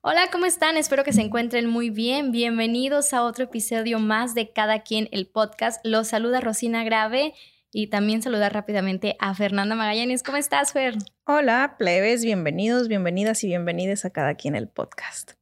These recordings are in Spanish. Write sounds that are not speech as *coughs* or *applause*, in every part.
Hola, ¿cómo están? Espero que se encuentren muy bien. Bienvenidos a otro episodio más de Cada quien el podcast. Los saluda Rosina Grave y también saludar rápidamente a Fernanda Magallanes. ¿Cómo estás, Fer? Hola, plebes, bienvenidos, bienvenidas y bienvenidas a cada quien el podcast.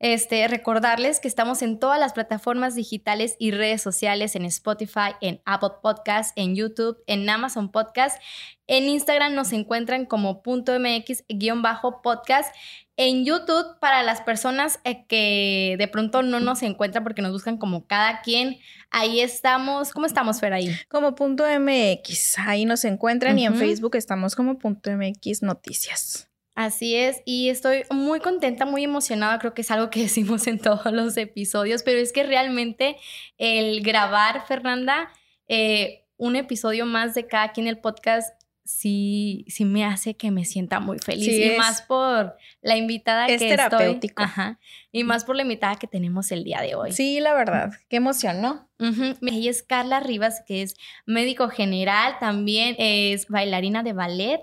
Este, recordarles que estamos en todas las plataformas digitales y redes sociales, en Spotify, en Apple Podcast, en YouTube, en Amazon Podcast. En Instagram nos encuentran como punto .mx-podcast. En YouTube, para las personas eh, que de pronto no nos encuentran porque nos buscan como cada quien, ahí estamos. ¿Cómo estamos, Fer, ahí? Como punto MX, ahí nos encuentran y en. Facebook estamos como punto MX Noticias. Así es, y estoy muy contenta, muy emocionada, creo que es algo que *laughs* decimos en todos los episodios, pero es que realmente el grabar, Fernanda, eh, un episodio más de cada quien el podcast, sí, sí me hace que me sienta muy feliz. Sí y más por la invitada Es que terapéutico. estoy. Ajá, y más por la invitada que tenemos el día de hoy. Sí, la verdad, qué emoción, ¿no? Ujú. Ella es Carla Rivas, que es médico general, también es bailarina de ballet.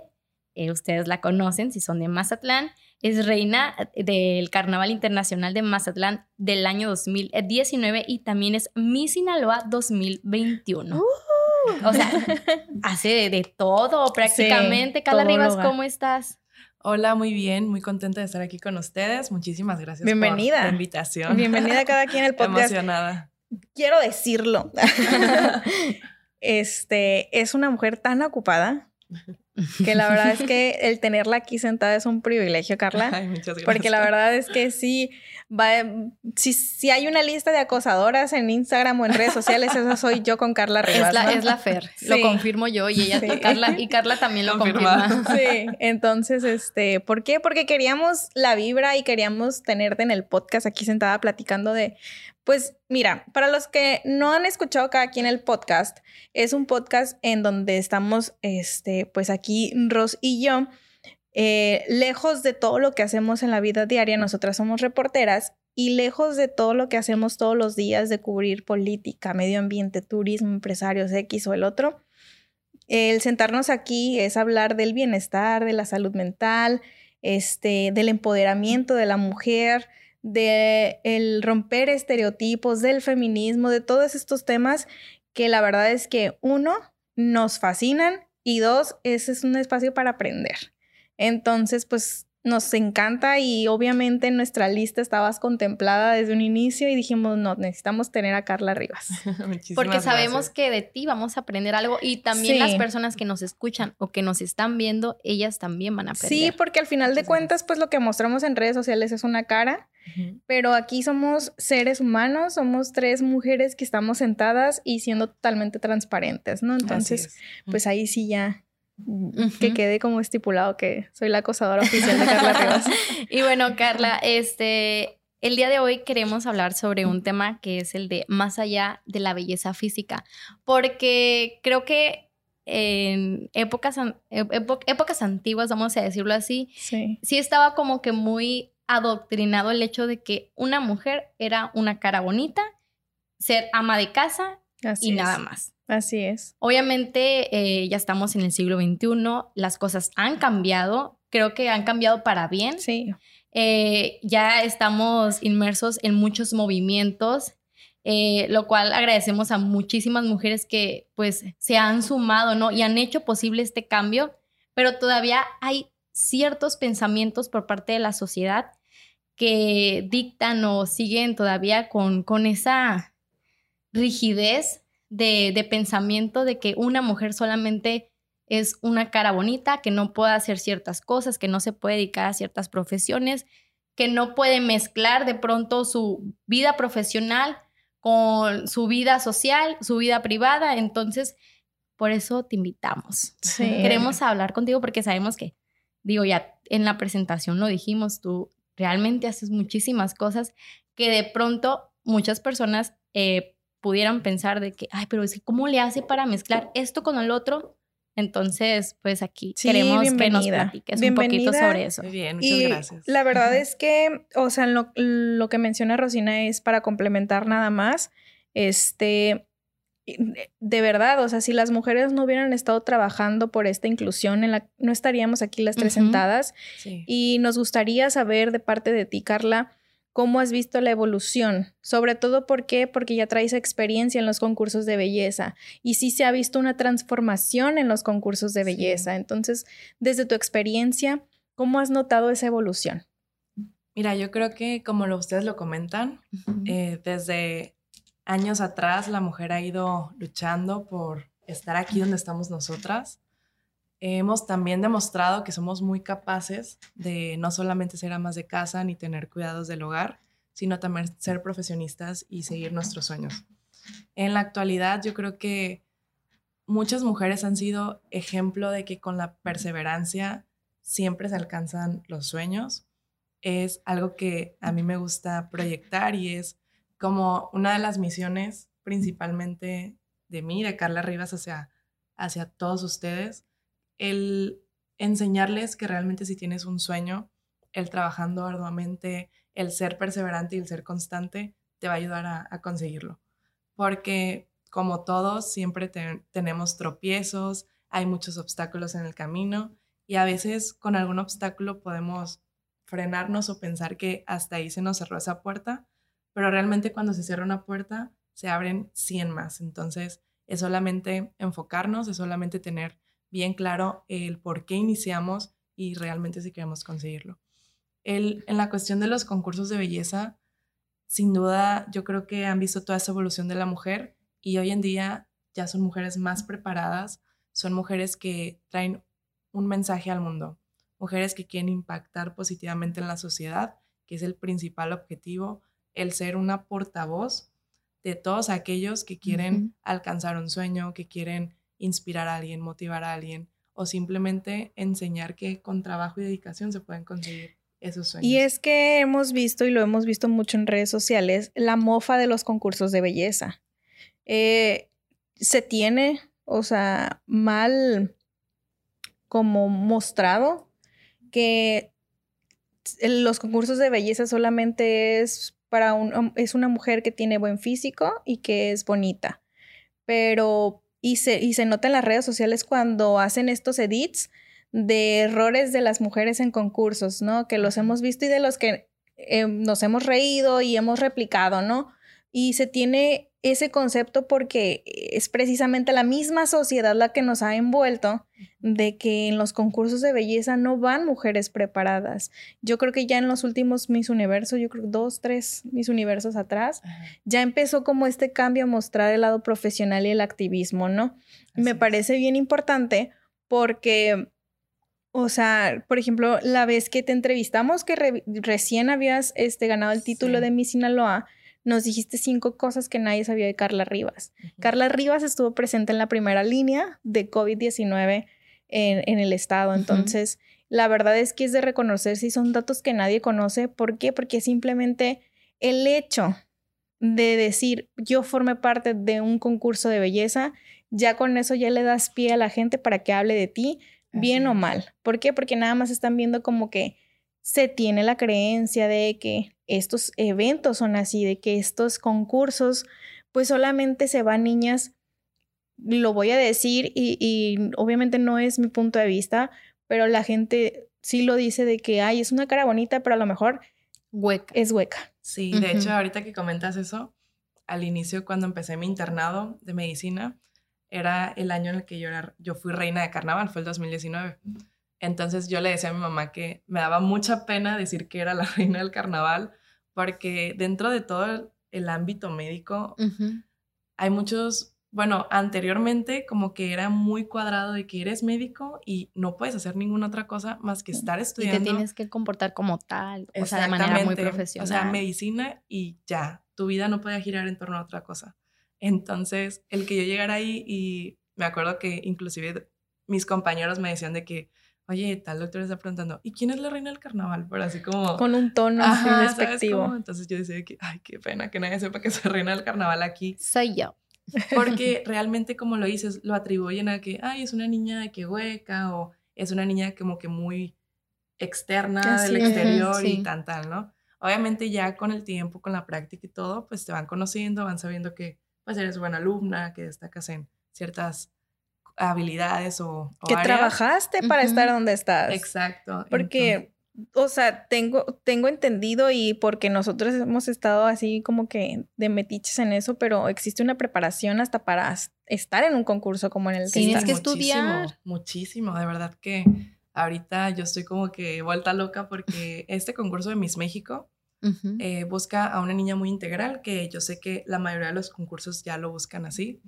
Eh, ustedes la conocen si son de Mazatlán. Es reina del Carnaval Internacional de Mazatlán del año 2019 y también es Miss Sinaloa 2021. O sea, hace de, de todo prácticamente. Carla Rivas. ¿cómo estás? Hola, muy bien, muy contenta de estar aquí con ustedes. Muchísimas gracias Bienvenida. por la invitación. Bienvenida a cada quien el *laughs* podcast. Emocionada. Quiero decirlo. *laughs* este es una mujer tan ocupada que la verdad es que el tenerla aquí sentada es un privilegio, Carla. Ay, muchas gracias. Porque la verdad es que sí, va, si, si hay una lista de acosadoras en Instagram o en redes sociales, esa soy yo con Carla Rivas. Es la, ¿no? es la Fer, lo confirmo yo y ella, Sí. Carla, y Carla también lo Confirmado. confirma. *laughs* Sí, entonces, este, ¿por qué? Porque queríamos la vibra y queríamos tenerte en el podcast aquí sentada platicando de, pues mira, para los que no han escuchado cada quien el podcast, es un podcast en donde estamos, este, pues aquí Ros y yo, eh, lejos de todo lo que hacemos en la vida diaria, nosotras somos reporteras y lejos de todo lo que hacemos todos los días de cubrir política, medio ambiente, turismo, empresarios X o el otro, el sentarnos aquí es hablar del bienestar, de la salud mental, este, del empoderamiento de la mujer, de el romper estereotipos, del feminismo, de todos estos temas que la verdad es que uno nos fascinan y dos, ese es un espacio para aprender. Entonces, pues nos encanta y obviamente en nuestra lista estabas contemplada desde un inicio y dijimos, no, necesitamos tener a Carla Rivas. *laughs* Muchísimas Porque sabemos gracias. que de ti vamos a aprender algo y también Sí. las personas que nos escuchan o que nos están viendo, ellas también van a aprender. Sí, porque al final de cuentas, pues lo que mostramos en redes sociales es una cara, Pero aquí somos seres humanos, somos tres mujeres que estamos sentadas y siendo totalmente transparentes, ¿no? Entonces, es. pues ahí sí ya que quede como estipulado que soy la acosadora oficial de Carla Rivas. *laughs* Y bueno, Carla, este, el día de hoy queremos hablar sobre un tema que es el de más allá de la belleza física, porque creo que en épocas, épocas antiguas, vamos a decirlo así, Sí. sí estaba como que muy adoctrinado el hecho de que una mujer era una cara bonita, ser ama de casa Así y es. nada más. Así es. Obviamente eh, ya estamos en el siglo XXI, las cosas han cambiado, creo que han cambiado para bien. Sí. Eh, ya estamos inmersos en muchos movimientos, eh, lo cual agradecemos a muchísimas mujeres que pues se han sumado, ¿no? Y han hecho posible este cambio, pero todavía hay ciertos pensamientos por parte de la sociedad que dictan o siguen todavía con, con esa rigidez de, de pensamiento de que una mujer solamente es una cara bonita, que no puede hacer ciertas cosas, que no se puede dedicar a ciertas profesiones, que no puede mezclar de pronto su vida profesional con su vida social, su vida privada. Entonces, por eso te invitamos. Sí. Queremos hablar contigo porque sabemos que, digo, ya en la presentación lo dijimos, tú realmente haces muchísimas cosas que de pronto muchas personas eh, pudieran pensar de que, ay, pero es que ¿cómo le hace para mezclar esto con el otro? Entonces, pues aquí queremos que nos platiques un poquito sobre eso. Muy bien, muchas gracias. La verdad es que, o sea, lo, lo que menciona Rosina es para complementar nada más. Este, de verdad, o sea, si las mujeres no hubieran estado trabajando por esta inclusión, en la, no estaríamos aquí las tres sentadas. Y nos gustaría saber de parte de ti, Carla, cómo has visto la evolución, sobre todo ¿por qué? porque ya traes experiencia en los concursos de belleza y sí se ha visto una transformación en los concursos de belleza. Entonces, desde tu experiencia, ¿cómo has notado esa evolución? Mira, yo creo que como lo, ustedes lo comentan, eh, desde años atrás la mujer ha ido luchando por estar aquí donde estamos nosotras. Hemos también demostrado que somos muy capaces de no solamente ser amas de casa ni tener cuidados del hogar, sino también ser profesionistas y seguir nuestros sueños. En la actualidad yo creo que muchas mujeres han sido ejemplo de que con la perseverancia siempre se alcanzan los sueños. Es algo que a mí me gusta proyectar y es como una de las misiones principalmente de mí, de Carla Rivas, hacia, hacia todos ustedes, el enseñarles que realmente si tienes un sueño, el trabajando arduamente, el ser perseverante y el ser constante, te va a ayudar a, conseguirlo. Porque como todos, siempre tenemos tropiezos, hay muchos obstáculos en el camino y a veces con algún obstáculo podemos frenarnos o pensar que hasta ahí se nos cerró esa puerta, pero realmente cuando se cierra una puerta, se abren 100 más. Entonces, es solamente enfocarnos, es solamente tener bien claro el por qué iniciamos y realmente si queremos conseguirlo. El, en la cuestión de los concursos de belleza, sin duda, yo creo que han visto toda esa evolución de la mujer y hoy en día ya son mujeres más preparadas, son mujeres que traen un mensaje al mundo, mujeres que quieren impactar positivamente en la sociedad, que es el principal objetivo, el ser una portavoz de todos aquellos que quieren alcanzar un sueño, que quieren inspirar a alguien, motivar a alguien o simplemente enseñar que con trabajo y dedicación se pueden conseguir esos sueños. Y es que hemos visto y lo hemos visto mucho en redes sociales, la mofa de los concursos de belleza. Eh, se tiene, o sea, mal como mostrado que los concursos de belleza solamente es para un, es una mujer que tiene buen físico y que es bonita. Pero, y se, y se nota en las redes sociales cuando hacen estos edits de errores de las mujeres en concursos, ¿no? Que los hemos visto y de los que eh, nos hemos reído y hemos replicado, ¿no? Y se tiene ese concepto porque es precisamente la misma sociedad la que nos ha envuelto de que en los concursos de belleza no van mujeres preparadas. Yo creo que ya en los últimos Miss Universo, yo creo dos, tres Miss Universos atrás, ya empezó como este cambio a mostrar el lado profesional y el activismo, ¿no? Me parece bien importante porque... O sea, por ejemplo, la vez que te entrevistamos, que recién habías este, ganado el título de Miss Sinaloa, nos dijiste cinco cosas que nadie sabía de Carla Rivas. Carla Rivas estuvo presente en la primera línea de COVID-19 en, el estado. Entonces, la verdad es que es de reconocer si son datos que nadie conoce. ¿Por qué? Porque simplemente el hecho de decir yo formé parte de un concurso de belleza, ya con eso ya le das pie a la gente para que hable de ti, bien o mal. ¿Por qué? Porque nada más están viendo como que se tiene la creencia de que estos eventos son así, de que estos concursos, pues solamente se van niñas, lo voy a decir y, obviamente no es mi punto de vista, pero la gente sí lo dice de que, ay, es una cara bonita, pero a lo mejor hueca. es hueca. Sí, de hecho, ahorita que comentas eso, al inicio cuando empecé mi internado de medicina, era el año en el que yo, yo fui reina de carnaval, fue el 2019. Entonces yo le decía a mi mamá que me daba mucha pena decir que era la *laughs* reina del carnaval, porque dentro de todo el, ámbito médico hay muchos, bueno, anteriormente como que era muy cuadrado de que eres médico y no puedes hacer ninguna otra cosa más que estar estudiando. Y te tienes que comportar como tal, o sea, de manera muy profesional. O sea, medicina y ya, tu vida no puede girar en torno a otra cosa. Entonces, el que yo llegara ahí y me acuerdo que inclusive mis compañeros me decían de que, oye, tal doctor está preguntando, ¿y quién es la reina del carnaval? Pero así como... Con un tono así despectivo. Entonces yo decía que, ay, qué pena que nadie sepa que soy reina del carnaval aquí. Soy yo. Porque *laughs* realmente, como lo dices, lo atribuyen a que, ay, es una niña que hueca o es una niña como que muy externa del exterior y tan tal, ¿no? Obviamente ya con el tiempo, con la práctica y todo, pues te van conociendo, van sabiendo que pues eres buena alumna, que destacas en ciertas habilidades o, que trabajaste para estar donde estás. Exacto. Porque, o sea, tengo, tengo entendido y porque nosotros hemos estado así como que de metiches en eso, pero existe una preparación hasta para estar en un concurso como en el que Tienes que estudiar. Muchísimo, de verdad que ahorita yo estoy como que vuelta loca porque *laughs* este concurso de Miss México eh, busca a una niña muy integral, que yo sé que la mayoría de los concursos ya lo buscan así.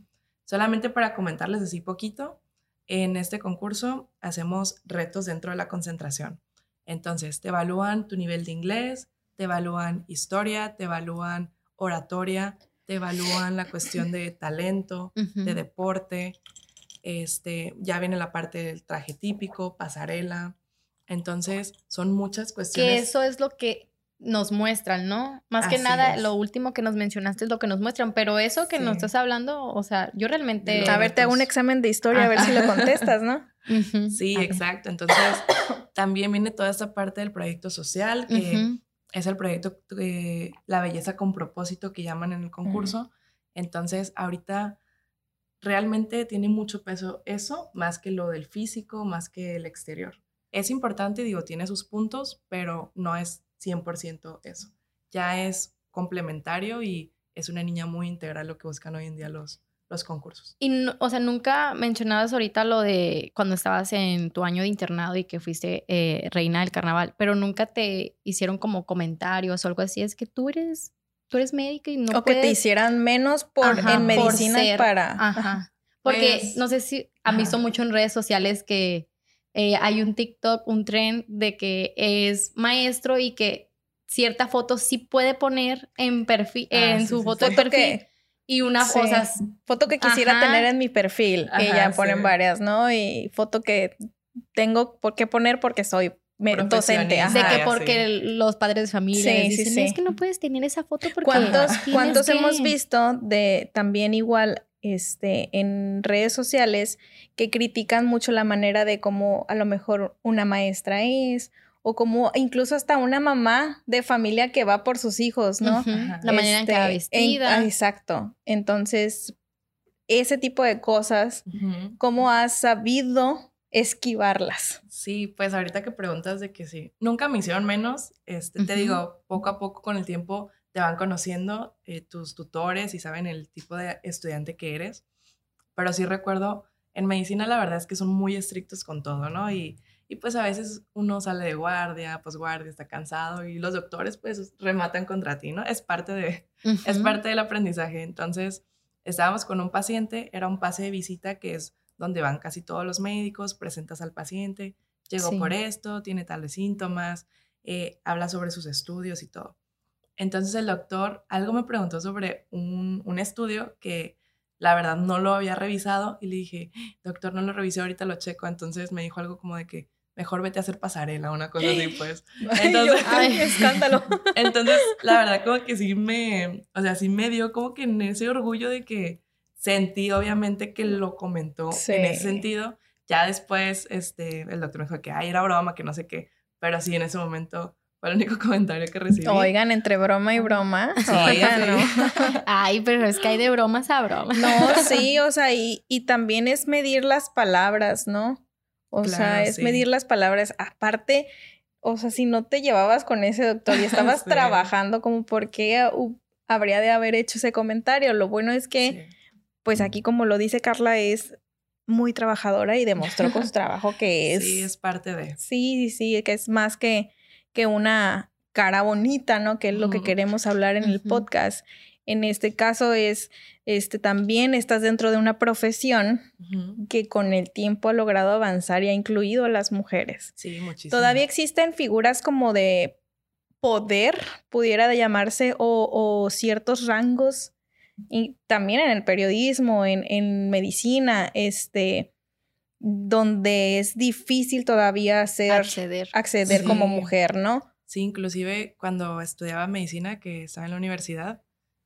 Solamente para comentarles así poquito, en este concurso hacemos retos dentro de la concentración. Entonces, te evalúan tu nivel de inglés, te evalúan historia, te evalúan oratoria, te evalúan la cuestión de talento, de deporte, este, ya viene la parte del traje típico, pasarela. Entonces, son muchas cuestiones. Que eso es lo que nos muestran, ¿no? Más que nada, lo último que nos mencionaste es lo que nos muestran, pero eso que nos estás hablando, o sea, yo realmente... A ver, te hago un examen de historia a ver si lo contestas, ¿no? *laughs* Sí, exacto. Entonces, *coughs* también viene toda esta parte del proyecto social, que es el proyecto de La Belleza con Propósito que llaman en el concurso. Entonces, ahorita realmente tiene mucho peso eso, más que lo del físico, más que el exterior. Es importante, digo, tiene sus puntos, pero no es 100% eso. Ya es complementario y es una niña muy integral lo que buscan hoy en día los, los concursos. Y, o sea, nunca mencionabas ahorita lo de cuando estabas en tu año de internado y que fuiste eh, reina del carnaval, pero nunca te hicieron como comentarios o algo así. Es que tú eres tú eres médica y no o que te hicieran menos por en medicina para ajá *laughs* porque pues no sé si han visto mucho en redes sociales que eh, hay un TikTok un tren de que es maestro y que cierta foto sí puede poner en perfil ah, en su foto de perfil y una cosa foto que quisiera tener en mi perfil y ya ponen varias no y foto que tengo por qué poner porque soy docente. de que porque los padres de familia dicen, es que no puedes tener esa foto porque... ¿Cuántos, ¿cuántos hemos visto de también igual este, en redes sociales que critican mucho la manera de cómo a lo mejor una maestra es o como incluso hasta una mamá de familia que va por sus hijos, ¿no? La manera en que va este, vestida. Ah, exacto. Entonces, ese tipo de cosas, ¿cómo has sabido esquivarlas. Sí, pues ahorita que preguntas de que sí, nunca me hicieron menos, este, te digo, poco a poco con el tiempo te van conociendo eh, tus tutores y saben el tipo de estudiante que eres, pero sí recuerdo, en medicina la verdad es que son muy estrictos con todo, ¿no? Y, y pues a veces uno sale de guardia, pues guardia, está cansado y los doctores pues rematan contra ti, ¿no? Es parte de, es parte del aprendizaje. Entonces, estábamos con un paciente, era un pase de visita que es donde van casi todos los médicos, presentas al paciente, llegó por esto, tiene tales síntomas, eh, habla sobre sus estudios y todo. Entonces el doctor algo me preguntó sobre un, un, estudio que la verdad no lo había revisado y le dije, doctor, no lo revisé, ahorita lo checo. Entonces me dijo algo como de que mejor vete a hacer pasarela, una cosa así, pues. *gasps* Entonces, *laughs* ay, escándalo. *laughs* Entonces, la verdad como que sí me, o sea, sí me dio como que en ese orgullo de que Sentí obviamente que lo comentó en ese sentido. Ya después, este, el doctor me dijo que, ay, era broma, que no sé qué. Pero sí, en ese momento fue el único *laughs* comentario que recibí. Oigan, entre broma y broma. *laughs* Oigan, ¿no? *laughs* Ay, pero es que hay de bromas a bromas. No, sí, o sea, y, y también es medir las palabras, ¿no? O sea, es medir las palabras. Aparte, o sea, si no te llevabas con ese doctor y estabas trabajando, como por qué habría de haber hecho ese comentario. Lo bueno es que pues aquí como lo dice Carla es muy trabajadora y demostró con su trabajo que es... Sí, es parte de... Sí, sí, que es más que, que una cara bonita, ¿no? Que es lo que queremos hablar en el podcast. En este caso es, este, también estás dentro de una profesión que con el tiempo ha logrado avanzar y ha incluido a las mujeres. Sí, muchísimo. Todavía existen figuras como de poder, pudiera llamarse, o, o ciertos rangos y también en el periodismo, en, en medicina, este, donde es difícil todavía hacer, Acceder. acceder como Sí. mujer, ¿no? Sí, inclusive cuando estudiaba medicina, que estaba en la universidad,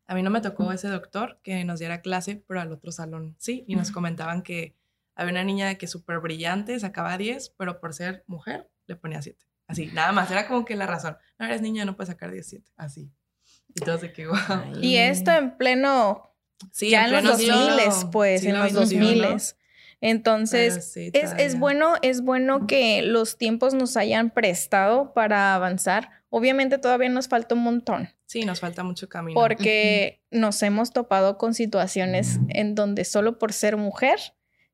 a mí no me tocó ese doctor que nos diera clase, pero al otro salón sí, y nos comentaban que había una niña que súper brillante, sacaba 10, pero por ser mujer le ponía 7. Así, nada más, era como que la razón. No eres niña, no puedes sacar 17, así. Y todo de que, wow. Y esto en pleno, Sí, ya en los pleno 2000, siglo- pues, en siglo los XXI, 2000. Entonces, sí, Es, es bueno, es bueno que los tiempos nos hayan prestado para avanzar. Obviamente todavía nos falta un montón, Sí, nos falta mucho camino. porque nos hemos topado con situaciones en donde solo por ser mujer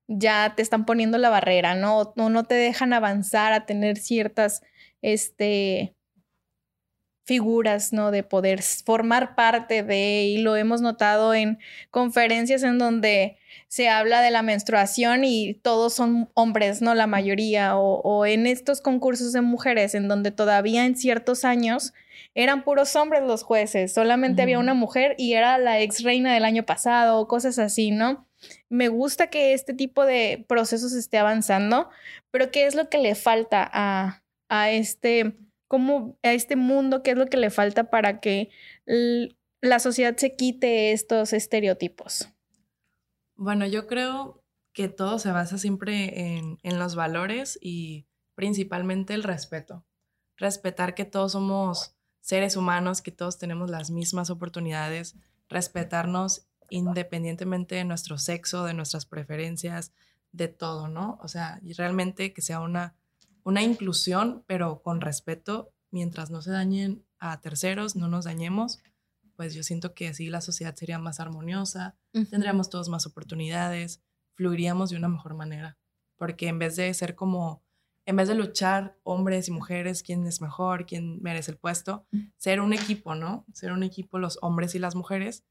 ya te están poniendo la barrera, ¿no? No, no te dejan avanzar a tener ciertas, este, figuras, ¿no? De poder formar parte de, y lo hemos notado en conferencias en donde se habla de la menstruación y todos son hombres, ¿no? La mayoría, o, o en estos concursos de mujeres en donde todavía en ciertos años eran puros hombres los jueces, solamente había una mujer y era la ex reina del año pasado, o cosas así, ¿no? Me gusta que este tipo de procesos esté avanzando, pero ¿qué es lo que le falta a, a este, cómo, a este mundo? ¿Qué es lo que le falta para que la sociedad se quite estos estereotipos? Bueno, yo creo que todo se basa siempre en, en los valores y principalmente el respeto. Respetar que todos somos seres humanos, que todos tenemos las mismas oportunidades, respetarnos independientemente de nuestro sexo, de nuestras preferencias, de todo, ¿no? O sea, y realmente que sea una, una inclusión, pero con respeto, mientras no se dañen a terceros, no nos dañemos, pues yo siento que así la sociedad sería más armoniosa, tendríamos todos más oportunidades, fluiríamos de una mejor manera. Porque en vez de ser como, en vez de luchar hombres y mujeres, quién es mejor, quién merece el puesto, ser un equipo, ¿no? Ser un equipo los hombres y las mujeres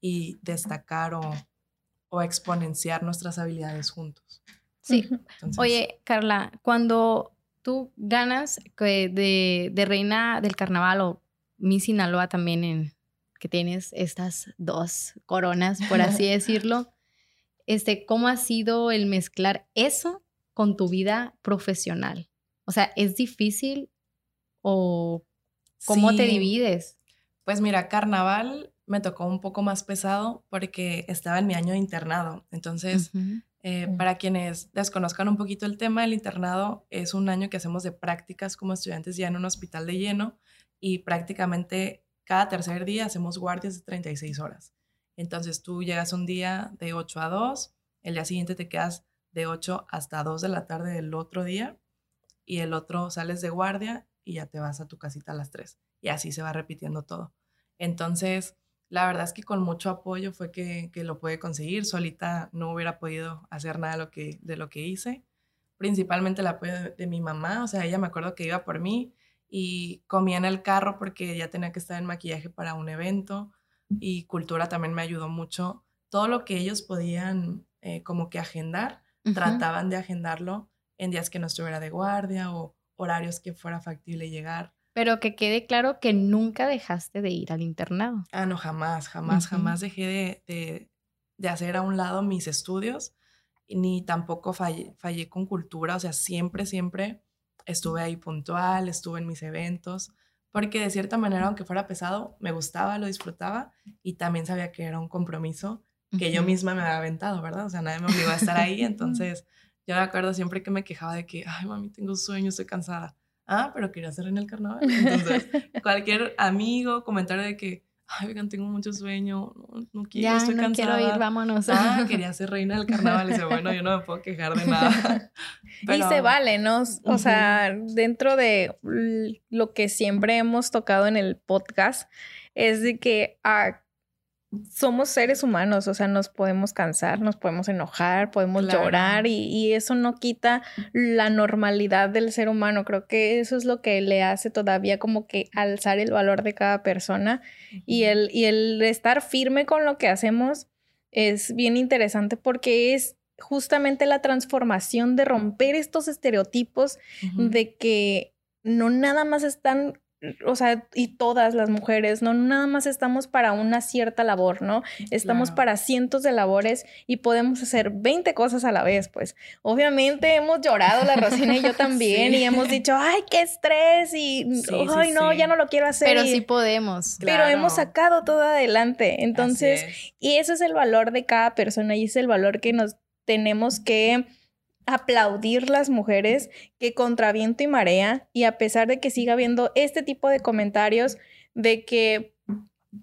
y destacar o, o exponenciar nuestras habilidades juntos. Sí. Entonces, Oye, Carla, cuando tú ganas de, de reina del carnaval o Miss Sinaloa también en que tienes estas dos coronas, por así *laughs* decirlo, este, ¿cómo ha sido el mezclar eso con tu vida profesional? O sea, ¿es difícil o cómo te divides? Pues mira, carnaval me tocó un poco más pesado porque estaba en mi año de internado. Entonces. Eh, Mm. Para quienes desconozcan un poquito el tema, el internado es un año que hacemos de prácticas como estudiantes ya en un hospital de lleno y prácticamente cada tercer día hacemos guardias de 36 horas. Entonces tú llegas un día de 8 a 2, el día siguiente te quedas de 8 hasta 2 de la tarde del otro día y el otro sales de guardia y ya te vas a tu casita a las 3 y así se va repitiendo todo. Entonces, la verdad es que con mucho apoyo fue que, que lo pude conseguir. Solita no hubiera podido hacer nada de lo que, de lo que hice. Principalmente el apoyo de, de mi mamá. O sea, ella me acuerdo que iba por mí y comía en el carro porque ya tenía que estar en maquillaje para un evento. Y cultura también me ayudó mucho. Todo lo que ellos podían eh, como que agendar, trataban de agendarlo en días que no estuviera de guardia o horarios que fuera factible llegar. Pero que quede claro que nunca dejaste de ir al internado. Ah, no, jamás, jamás, Ujú. jamás dejé de, de- de hacer a un lado mis estudios, ni tampoco fallé, fallé con cultura, o sea, siempre, siempre estuve ahí puntual, estuve en mis eventos, porque de cierta manera, aunque fuera pesado, me gustaba, lo disfrutaba y también sabía que era un compromiso que yo misma me había aventado, ¿verdad? O sea, nadie me obligó a estar ahí, *laughs* entonces yo me acuerdo siempre que me quejaba de que, ay, mami, tengo sueño, estoy cansada. Ah, pero quería hacer en el carnaval. Entonces, *laughs* cualquier amigo, comentario de que, ay, oigan, tengo mucho sueño, no, no quiero, Ya estoy no cansada. quiero ir, vámonos. Ah, *laughs* quería ser reina del carnaval. Y dice, bueno, yo no me puedo quejar de nada. *laughs* Y se vale, ¿no? O sea, dentro de lo que siempre hemos tocado en el podcast, es de que ah, somos seres humanos, o sea, nos podemos cansar, nos podemos enojar, podemos Claro. llorar y, y eso no quita la normalidad del ser humano. Creo que eso es lo que le hace todavía como que alzar el valor de cada persona y el, y el estar firme con lo que hacemos es bien interesante porque es justamente la transformación de romper estos estereotipos de que no nada más están o sea, y todas las mujeres, no nada más estamos para una cierta labor, ¿no? Estamos para cientos de labores y podemos hacer 20 cosas a la vez, pues. Obviamente hemos llorado la Rosina y yo *laughs* también y hemos dicho, ay, qué estrés y, ay, no, ya no lo quiero hacer. Pero sí podemos. Pero hemos sacado todo adelante. Entonces, y eso es el valor de cada persona y es el valor que nos tenemos que aplaudir las mujeres que contra viento y marea y a pesar de que siga habiendo este tipo de comentarios de que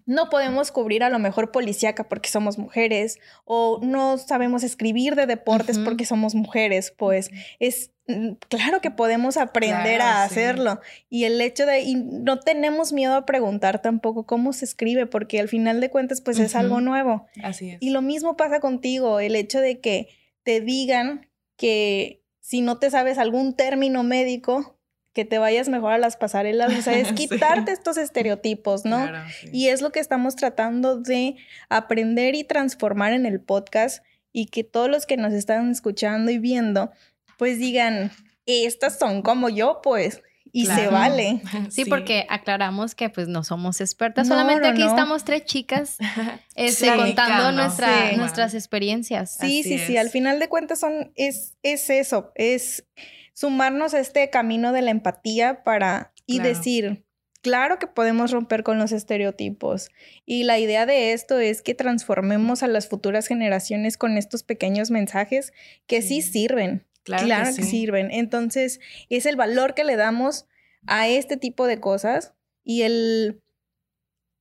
no podemos cubrir a lo mejor policíaca porque somos mujeres o no sabemos escribir de deportes porque somos mujeres, pues es mm, claro que podemos aprender a hacerlo. Y el hecho de y no tenemos miedo a preguntar tampoco cómo se escribe porque al final de cuentas pues es algo nuevo. Así es. Y lo mismo pasa contigo, el hecho de que te digan que si no te sabes algún término médico, que te vayas mejor a las pasarelas, o sea, es *laughs* quitarte estos estereotipos, ¿no? Y es lo que estamos tratando de aprender y transformar en el podcast y que todos los que nos están escuchando y viendo, pues digan, estas son como yo, pues, y se vale. *laughs* Sí, porque aclaramos que pues no somos expertas, solamente aquí estamos tres chicas *laughs* este, contando nuestras experiencias. Sí, sí, sí, al final de cuentas son, es, es eso, es sumarnos a este camino de la empatía para y decir, claro que podemos romper con los estereotipos. Y la idea de esto es que transformemos a las futuras generaciones con estos pequeños mensajes que sí. sirven. Claro, que, sirven. Entonces, es el valor que le damos a este tipo de cosas y el,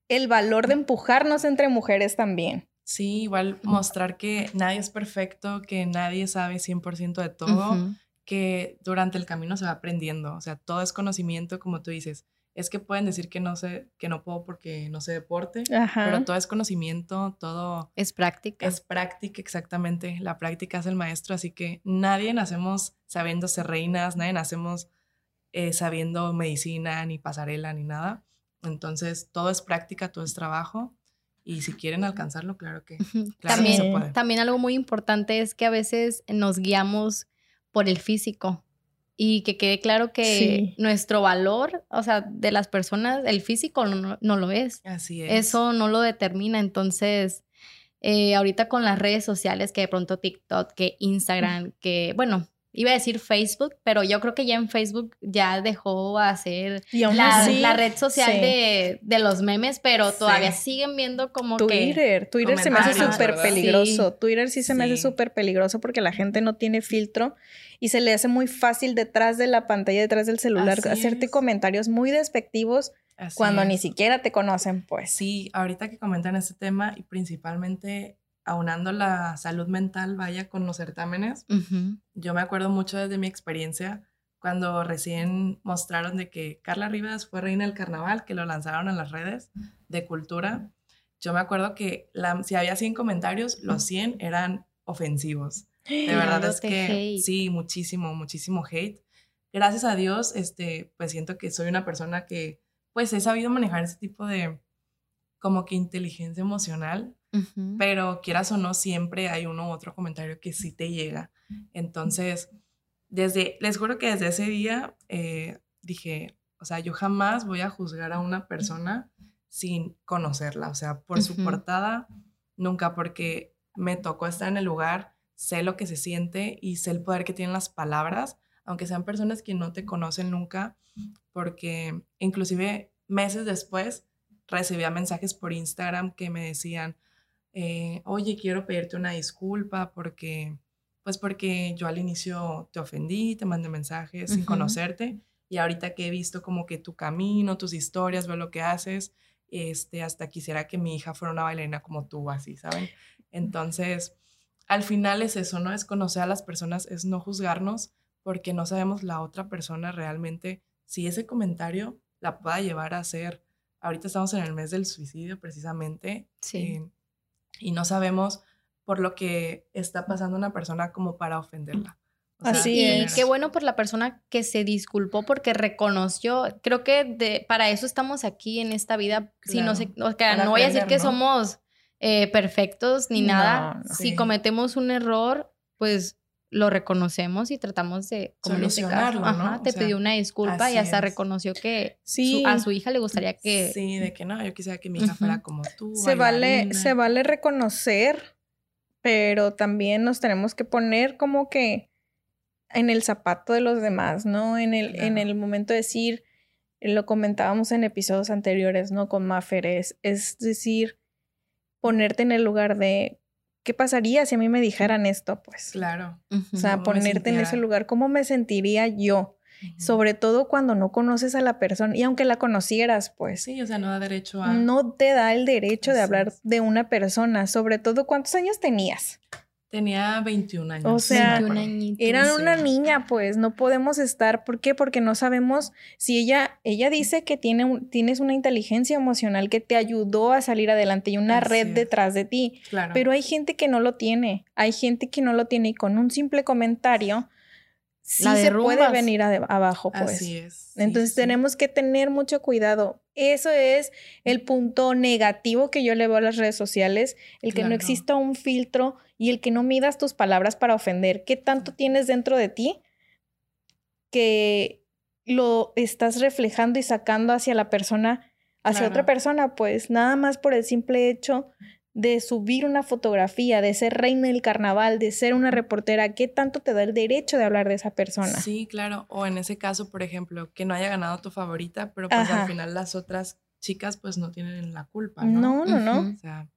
el valor de empujarnos entre mujeres también. Sí, igual mostrar que nadie es perfecto, que nadie sabe 100% de todo, que durante el camino se va aprendiendo, o sea, todo es conocimiento, como tú dices. Es que pueden decir que no sé, que no puedo porque no sé deporte, pero todo es conocimiento, todo es práctica. Es práctica, exactamente. La práctica es el maestro, así que nadie nacemos sabiendo ser reinas, nadie nacemos eh, sabiendo medicina, ni pasarela, ni nada. Entonces, todo es práctica, todo es trabajo. Y si quieren alcanzarlo, claro que, también, se puede. También algo muy importante es que a veces nos guiamos por el físico y que quede claro que nuestro valor, o sea, de las personas, el físico no, lo es. Así es. Eso no lo determina. Entonces, eh, ahorita con las redes sociales, que de pronto TikTok, que Instagram, que, bueno, Iba a decir Facebook, pero yo creo que ya en Facebook ya dejó hacer la, la, red social de, de, los memes, pero todavía siguen viendo como Twitter, que... Twitter se me hace súper peligroso. Twitter sí se me hace súper peligroso porque la gente no tiene filtro y se le hace muy fácil detrás de la pantalla, detrás del celular, hacerte comentarios muy despectivos cuando ni siquiera te conocen, pues. Sí, ahorita que comentan este tema y principalmente aunando la salud mental vaya con los certámenes. Yo me acuerdo mucho desde mi experiencia cuando recién mostraron de que Carla Rivas fue reina del carnaval, que lo lanzaron en las redes de cultura. Yo me acuerdo que si había 100 comentarios, los 100 eran ofensivos. *gasps* De verdad es que sí, muchísimo, muchísimo hate. Gracias a Dios, este, pues siento que soy una persona que pues he sabido manejar ese tipo de como que inteligencia emocional pero quieras o no, siempre hay uno u otro comentario que sí te llega. Entonces, desde, les juro que desde ese día eh, dije, o sea, yo jamás voy a juzgar a una persona sin conocerla, o sea, por su portada, nunca, porque me tocó estar en el lugar, sé lo que se siente y sé el poder que tienen las palabras, aunque sean personas que no te conocen nunca, porque inclusive meses después recibía mensajes por Instagram que me decían, eh, oye, quiero pedirte una disculpa porque, pues porque yo al inicio te ofendí, te mandé mensajes sin conocerte y ahorita que he visto como que tu camino, tus historias, veo lo que haces, este, hasta quisiera que mi hija fuera una bailarina como tú, así, ¿saben? Entonces, al final es eso, ¿no? Es conocer a las personas, es no juzgarnos porque no sabemos la otra persona realmente si ese comentario la pueda llevar a ser, ahorita estamos en el mes del suicidio precisamente, sí y no sabemos por lo que está pasando una persona como para ofenderla. Así y qué bueno por la persona que se disculpó porque reconoció. Creo que de, para eso estamos aquí en esta vida. Si no, sé, no voy a decir que somos eh, perfectos ni nada. Si cometemos un error, pues lo reconocemos y tratamos de solucionarlo, Ajá, te pidió una disculpa y hasta reconoció que a su hija le gustaría que Sí, de que no, yo quisiera que mi hija fuera como tú. Se vale se vale reconocer, pero también nos tenemos que poner como que en el zapato de los demás, ¿no? En el en el momento de decir lo comentábamos en episodios anteriores, ¿no? Con Maffer, es, decir, ponerte en el lugar de ¿qué pasaría si a mí me dijeran esto? Pues. Claro. O sea, ponerte en ese lugar, ¿cómo me sentiría yo? Sobre todo cuando no conoces a la persona y aunque la conocieras, pues. Sí, o sea, no da derecho a. No te da el derecho de hablar de una persona, sobre todo cuántos años tenías. Tenía 21 años. O sea, era una niña, pues no podemos estar. ¿Por qué? Porque no sabemos si ella, ella dice que tiene tienes una inteligencia emocional que te ayudó a salir adelante y una red detrás de ti. Claro. Pero hay gente que no lo tiene. Hay gente que no lo tiene y con un simple comentario sí se puede venir abajo, pues. Así es. Entonces tenemos que tener mucho cuidado. Eso es el punto negativo que yo le veo a las redes sociales, el que no exista un filtro y el que no midas tus palabras para ofender. ¿Qué tanto tienes dentro de ti que lo estás reflejando y sacando hacia la persona, hacia otra persona? Pues nada más por el simple hecho de subir una fotografía, de ser reina del carnaval, de ser una reportera, ¿qué tanto te da el derecho de hablar de esa persona? Sí, claro. O en ese caso, por ejemplo, que no haya ganado tu favorita, pero pues al final las otras chicas pues no tienen la culpa, ¿no? No, no, no. O sea,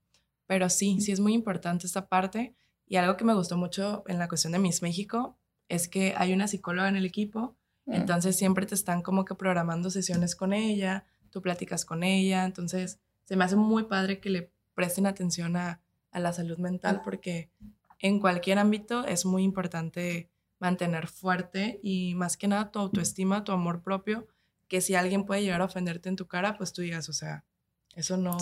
pero sí, sí es muy importante esta parte. Y algo que me gustó mucho en la cuestión de Miss México es que hay una psicóloga en el equipo, mm. entonces siempre te están como que programando sesiones con ella, tú platicas con ella, entonces se me hace muy padre que le presten atención a, la salud mental porque en cualquier ámbito es muy importante mantener fuerte y más que nada tu autoestima, tu amor propio, que si alguien puede llegar a ofenderte en tu cara, pues tú digas, o sea, eso no,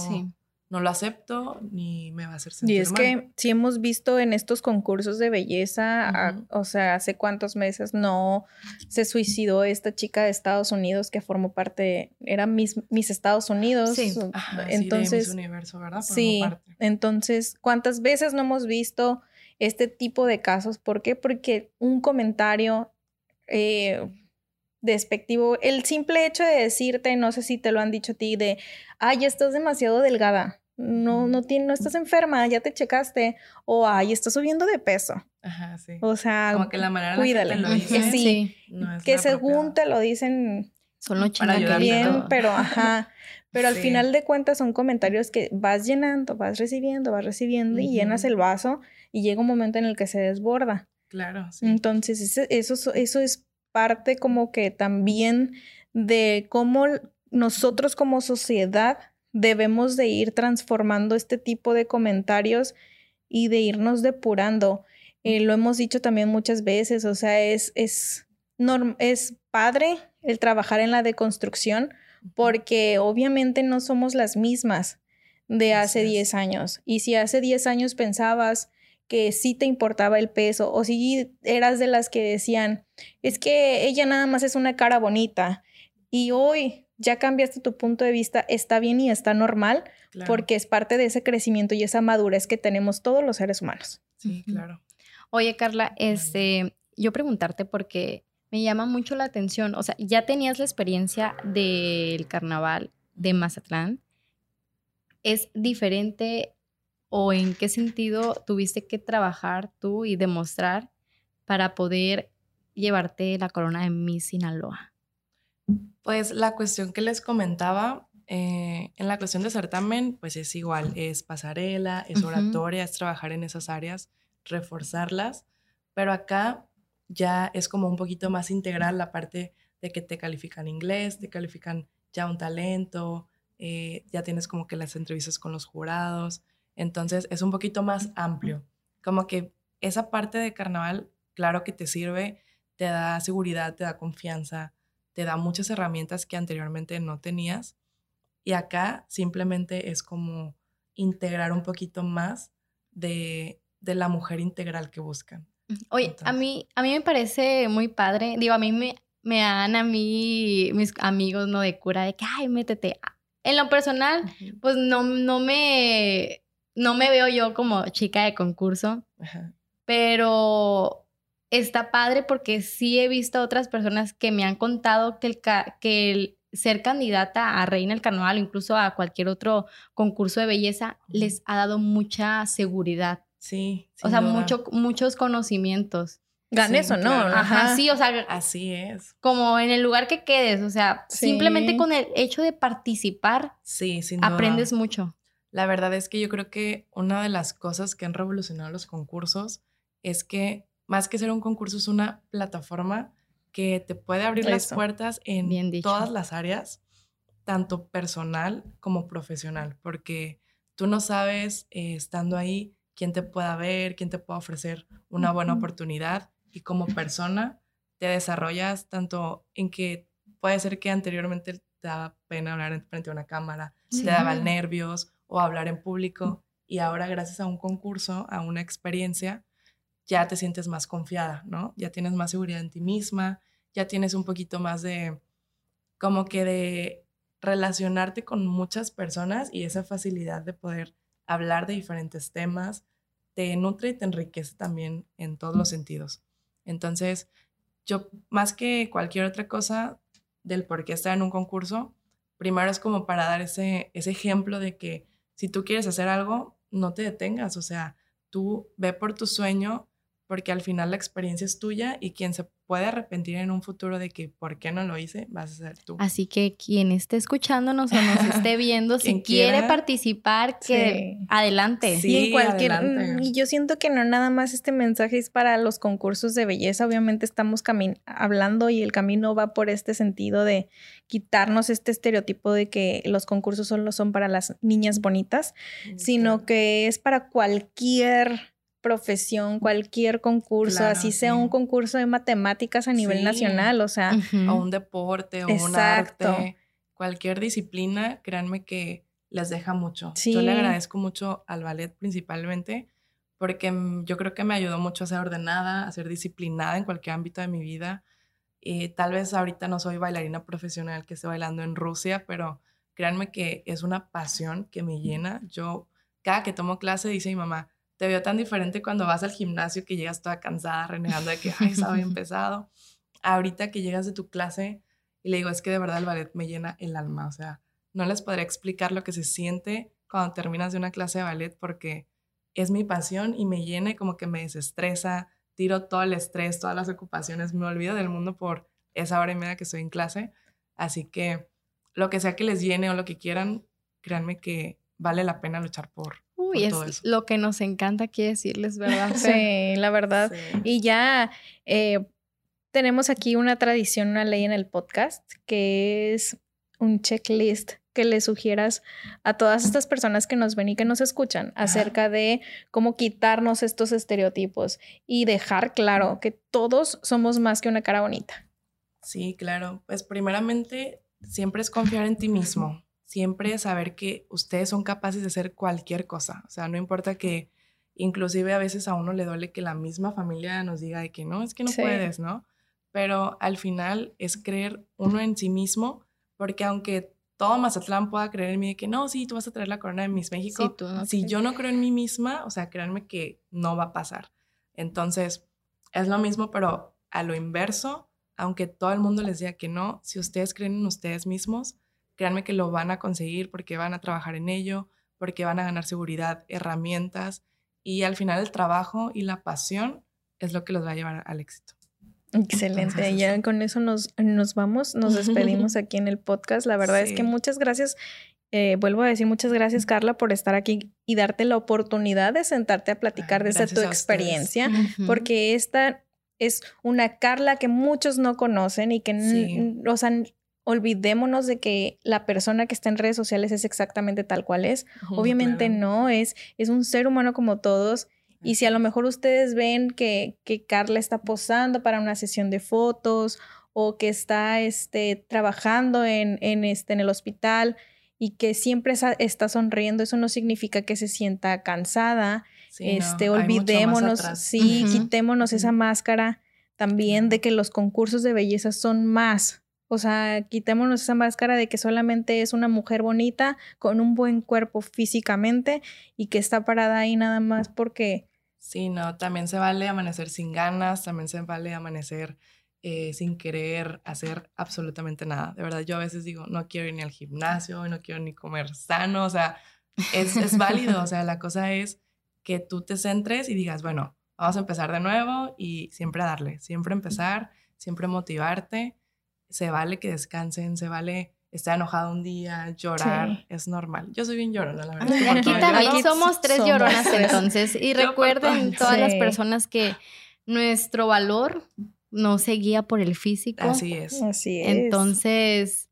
no lo acepto ni me va a hacer sentir Y es que si hemos visto en estos concursos de belleza, o sea, hace cuántos meses no se suicidó esta chica de Estados Unidos que formó parte, era Miss, Estados Unidos. Sí, entonces, sí, Universo, ¿verdad? sí, entonces, ¿cuántas veces no hemos visto este tipo de casos? ¿Por qué? Porque un comentario... Eh, despectivo, el simple hecho de decirte, no sé si te lo han dicho a ti, de, ay, estás demasiado delgada no, no, tiene, no estás enferma, ya te checaste, o ay, estás subiendo de peso. Ajá, sí. O sea, como que la manera cuídale. que te lo dicen, sí, que según te lo dicen son los bien, pero ajá. Pero al final de cuentas son comentarios que vas llenando, vas recibiendo, vas recibiendo y llenas el vaso y llega un momento en el que se desborda. Claro. Sí. Entonces, eso, eso, eso es parte como que también de cómo nosotros como sociedad debemos de ir transformando este tipo de comentarios y de irnos depurando. Eh, lo hemos dicho también muchas veces, o sea, es, es, es padre el trabajar en la deconstrucción porque obviamente no somos las mismas de hace 10 años. Y si hace 10 años pensabas que sí te importaba el peso o si eras de las que decían, es que ella nada más es una cara bonita y hoy ya cambiaste tu punto de vista, está bien y está normal, porque es parte de ese crecimiento y esa madurez que tenemos todos los seres humanos. Sí, claro. Oye, Carla, este, yo preguntarte porque me llama mucho la atención, o sea, ya tenías la experiencia del carnaval de Mazatlán. ¿Es diferente o en qué sentido tuviste que trabajar tú y demostrar para poder llevarte la corona de Miss Sinaloa? Pues la cuestión que les comentaba, eh, en la cuestión de certamen, pues es igual, es pasarela, es oratoria, es trabajar en esas áreas, reforzarlas, pero acá ya es como un poquito más integral la parte de que te califican inglés, te califican ya un talento, eh, ya tienes como que las entrevistas con los jurados, entonces es un poquito más amplio, como que esa parte de carnaval, claro que te sirve, te da seguridad, te da confianza, te da muchas herramientas que anteriormente no tenías. Y acá simplemente es como integrar un poquito más de, la mujer integral que buscan. Oye, a, mí, a mí me parece muy padre. Digo, a mí me, me dan a mí mis amigos, ¿no? De cura, de que, ay, métete. En lo personal, pues no, no me, no me veo yo como chica de concurso, pero está padre porque sí he visto a otras personas que me han contado que el, que el ser candidata a Reina del Carnaval o incluso a cualquier otro concurso de belleza les ha dado mucha seguridad. Sí. O sea, mucho, muchos conocimientos. Ganes o no. Ajá. sí, o sea. Así es. Como en el lugar que quedes, o sea, simplemente con el hecho de participar, sí, aprendes mucho. La verdad es que yo creo que una de las cosas que han revolucionado los concursos es que más que ser un concurso es una plataforma que te puede abrir las puertas en todas las áreas, tanto personal como profesional, porque tú no sabes eh, estando ahí quién te pueda ver, quién te pueda ofrecer una buena oportunidad y como persona te desarrollas tanto en que puede ser que anteriormente te daba pena hablar frente a una cámara, te daban nervios o hablar en público y ahora gracias a un concurso, a una experiencia, ya te sientes más confiada, ¿no? Ya tienes más seguridad en ti misma, ya tienes un poquito más de, como que de relacionarte con muchas personas y esa facilidad de poder hablar de diferentes temas te nutre y te enriquece también en todos los sentidos. Entonces, yo más que cualquier otra cosa del por qué estar en un concurso, primero es como para dar ese, ese ejemplo de que si tú quieres hacer algo, no te detengas, o sea, tú ve por tu sueño porque al final la experiencia es tuya y quien se puede arrepentir en un futuro de que por qué no lo hice, vas a ser tú. Así que quien esté escuchándonos o nos esté viendo, *laughs* si quiere participar, que adelante. Sí, cualquier. Mm, y yo siento que no nada más este mensaje es para los concursos de belleza. Obviamente estamos hablando y el camino va por este sentido de quitarnos este estereotipo de que los concursos solo son para las niñas bonitas, mm, sino que es para cualquier profesión, cualquier concurso, así sea un concurso de matemáticas a nivel nacional, o sea. O un deporte, o un arte, cualquier disciplina, créanme que les deja mucho. Yo le agradezco mucho al ballet principalmente porque yo creo que me ayudó mucho a ser ordenada, a ser disciplinada en cualquier ámbito de mi vida. Y tal vez ahorita no soy bailarina profesional que esté bailando en Rusia, pero créanme que es una pasión que me llena. Yo, cada que tomo clase, dice mi mamá, te veo tan diferente cuando vas al gimnasio que llegas toda cansada, renegando de que, ay, estaba bien *laughs* pesado. Ahorita que llegas de tu clase y le digo, es que de verdad el ballet me llena el alma. O sea, no les podría explicar lo que se siente cuando terminas de una clase de ballet porque es mi pasión y me llena y como que me desestresa, tiro todo el estrés, todas las ocupaciones, me olvido del mundo por esa hora y media que estoy en clase. Así que lo que sea que les llene o lo que quieran, créanme que vale la pena luchar por, y es lo que nos encanta aquí decirles, ¿verdad? *laughs* sí, la verdad. Y ya eh, tenemos aquí una tradición, una ley en el podcast, que es un checklist que le sugieras a todas estas personas que nos ven y que nos escuchan acerca de cómo quitarnos estos estereotipos y dejar claro que todos somos más que una cara bonita. Sí, claro. Pues primeramente, siempre es confiar en ti mismo siempre saber que ustedes son capaces de hacer cualquier cosa. O sea, no importa que inclusive a veces a uno le duele que la misma familia nos diga de que no, es que no puedes, ¿no? Pero al final es creer uno en sí mismo, porque aunque todo Mazatlán pueda creer en mí de que no, sí, tú vas a traer la corona de Miss México, si yo no creo en mí misma, o sea, créanme que no va a pasar. Entonces, es lo mismo, pero a lo inverso, aunque todo el mundo les diga que no, si ustedes creen en ustedes mismos, créanme que lo van a conseguir porque van a trabajar en ello, porque van a ganar seguridad, herramientas y al final el trabajo y la pasión es lo que los va a llevar al éxito. Excelente, ya con eso nos, nos vamos, nos *laughs* despedimos aquí en el podcast. La verdad es que muchas gracias, eh, vuelvo a decir muchas gracias Carla por estar aquí y darte la oportunidad de sentarte a platicar desde tu experiencia, porque esta es una Carla que muchos no conocen y que, o sea, olvidémonos de que la persona que está en redes sociales es exactamente tal cual es. Obviamente no, es, es un ser humano como todos. Y si a lo mejor ustedes ven que, que Carla está posando para una sesión de fotos o que está este, trabajando en, en, este, en el hospital y que siempre está sonriendo, eso no significa que se sienta cansada. este, olvidémonos, sí, quitémonos esa máscara también de que los concursos de belleza son más o sea, quitémonos esa máscara de que solamente es una mujer bonita con un buen cuerpo físicamente y que está parada ahí nada más porque Sí, no, también se vale amanecer sin ganas, también se vale amanecer eh, sin querer hacer absolutamente nada. De verdad, yo a veces digo, no quiero ir ni al gimnasio, no quiero ni comer sano, o sea, es, es válido, o sea, la cosa es que tú te centres y digas, bueno, vamos a empezar de nuevo y siempre a darle, siempre empezar, siempre motivarte, se vale que descansen, se vale estar enojado un día, llorar, es normal. Yo soy bien llorona, la verdad. Aquí también somos tres lloronas entonces. Y *laughs* recuerden todas las personas que nuestro valor no se guía por el físico. Así es. Así es. Entonces,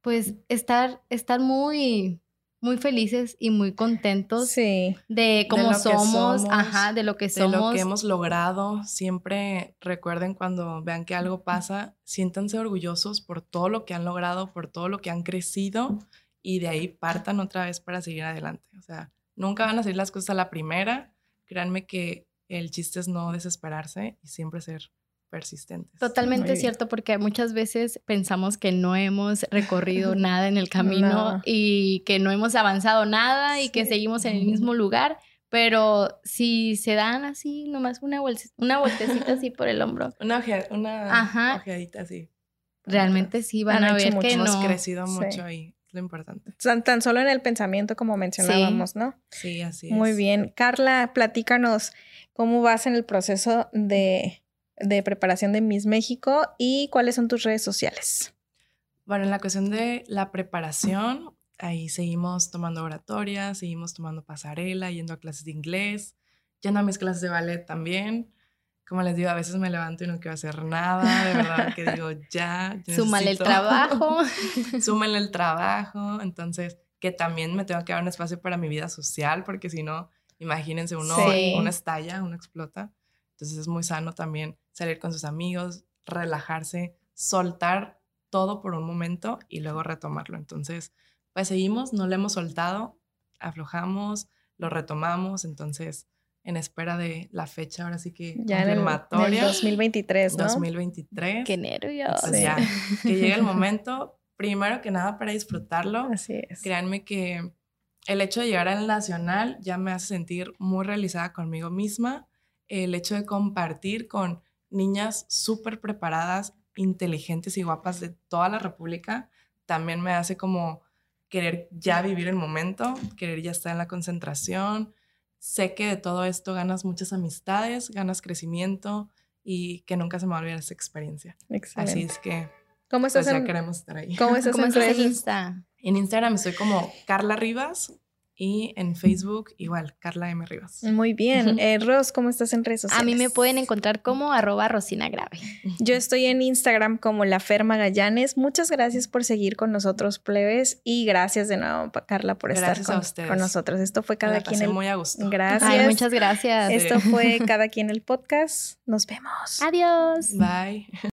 pues estar, estar muy muy felices y muy contentos de cómo somos, ajá, de lo que somos. De lo que hemos logrado. Siempre recuerden cuando vean que algo pasa, siéntanse orgullosos por todo lo que han logrado, por todo lo que han crecido y de ahí partan otra vez para seguir adelante. O sea, nunca van a salir las cosas a la primera. Créanme que el chiste es no desesperarse y siempre ser persistentes. Totalmente cierto, porque muchas veces pensamos que no hemos recorrido *laughs* nada en el camino y que no hemos avanzado nada y que seguimos en el mismo lugar, pero si se dan así, nomás una, una vueltecita así por el hombro. *laughs* Una, una ojeadita así. Realmente sí van a ver que no. Hemos crecido mucho ahí, es lo importante. Tan, tan, solo en el pensamiento como mencionábamos, ¿no? Sí, así es. Muy bien. Carla, platícanos cómo vas en el proceso de de preparación de Miss México y cuáles son tus redes sociales. Bueno, en la cuestión de la preparación, ahí seguimos tomando oratoria, seguimos tomando pasarela, yendo a clases de inglés, yendo a mis clases de ballet también. Como les digo, a veces me levanto y no quiero hacer nada, de verdad que digo, *laughs* ya. Súmale el trabajo. *laughs* Súmale el trabajo. Entonces, que también me tengo que dar un espacio para mi vida social, porque si no, imagínense, uno, uno estalla, uno explota. Entonces es muy sano también salir con sus amigos, relajarse, soltar todo por un momento y luego retomarlo. Entonces, pues seguimos, no lo hemos soltado, aflojamos, lo retomamos, entonces en espera de la fecha ahora sí que ya confirmatoria. En 2023, ¿no? 2023. Qué nervios. ya, *laughs* que llegue el momento, primero que nada para disfrutarlo. Así es. Créanme que el hecho de llegar al nacional ya me hace sentir muy realizada conmigo misma. El hecho de compartir con niñas súper preparadas, inteligentes y guapas de toda la República, también me hace como querer ya vivir el momento, querer ya estar en la concentración. Sé que de todo esto ganas muchas amistades, ganas crecimiento y que nunca se me va a olvidar esa experiencia. Así es que ¿Cómo estás pues ya queremos estar ahí. ¿Cómo estás, ¿Cómo estás en Insta? En Instagram estoy como Carla Rivas y en Facebook, igual, Carla M. Rivas. Muy bien. Eh, Ros, ¿cómo estás en redes sociales? A mí me pueden encontrar como arroba Rosina Grave. Yo estoy en Instagram como La Ferma Gallanes. Muchas gracias por seguir con nosotros, plebes. Y gracias de nuevo, Carla, por estar con, con, nosotros. Esto fue Cada quien el... muy a gusto. Gracias. muchas gracias. Esto fue Cada quien el podcast. Nos vemos. Adiós. Bye.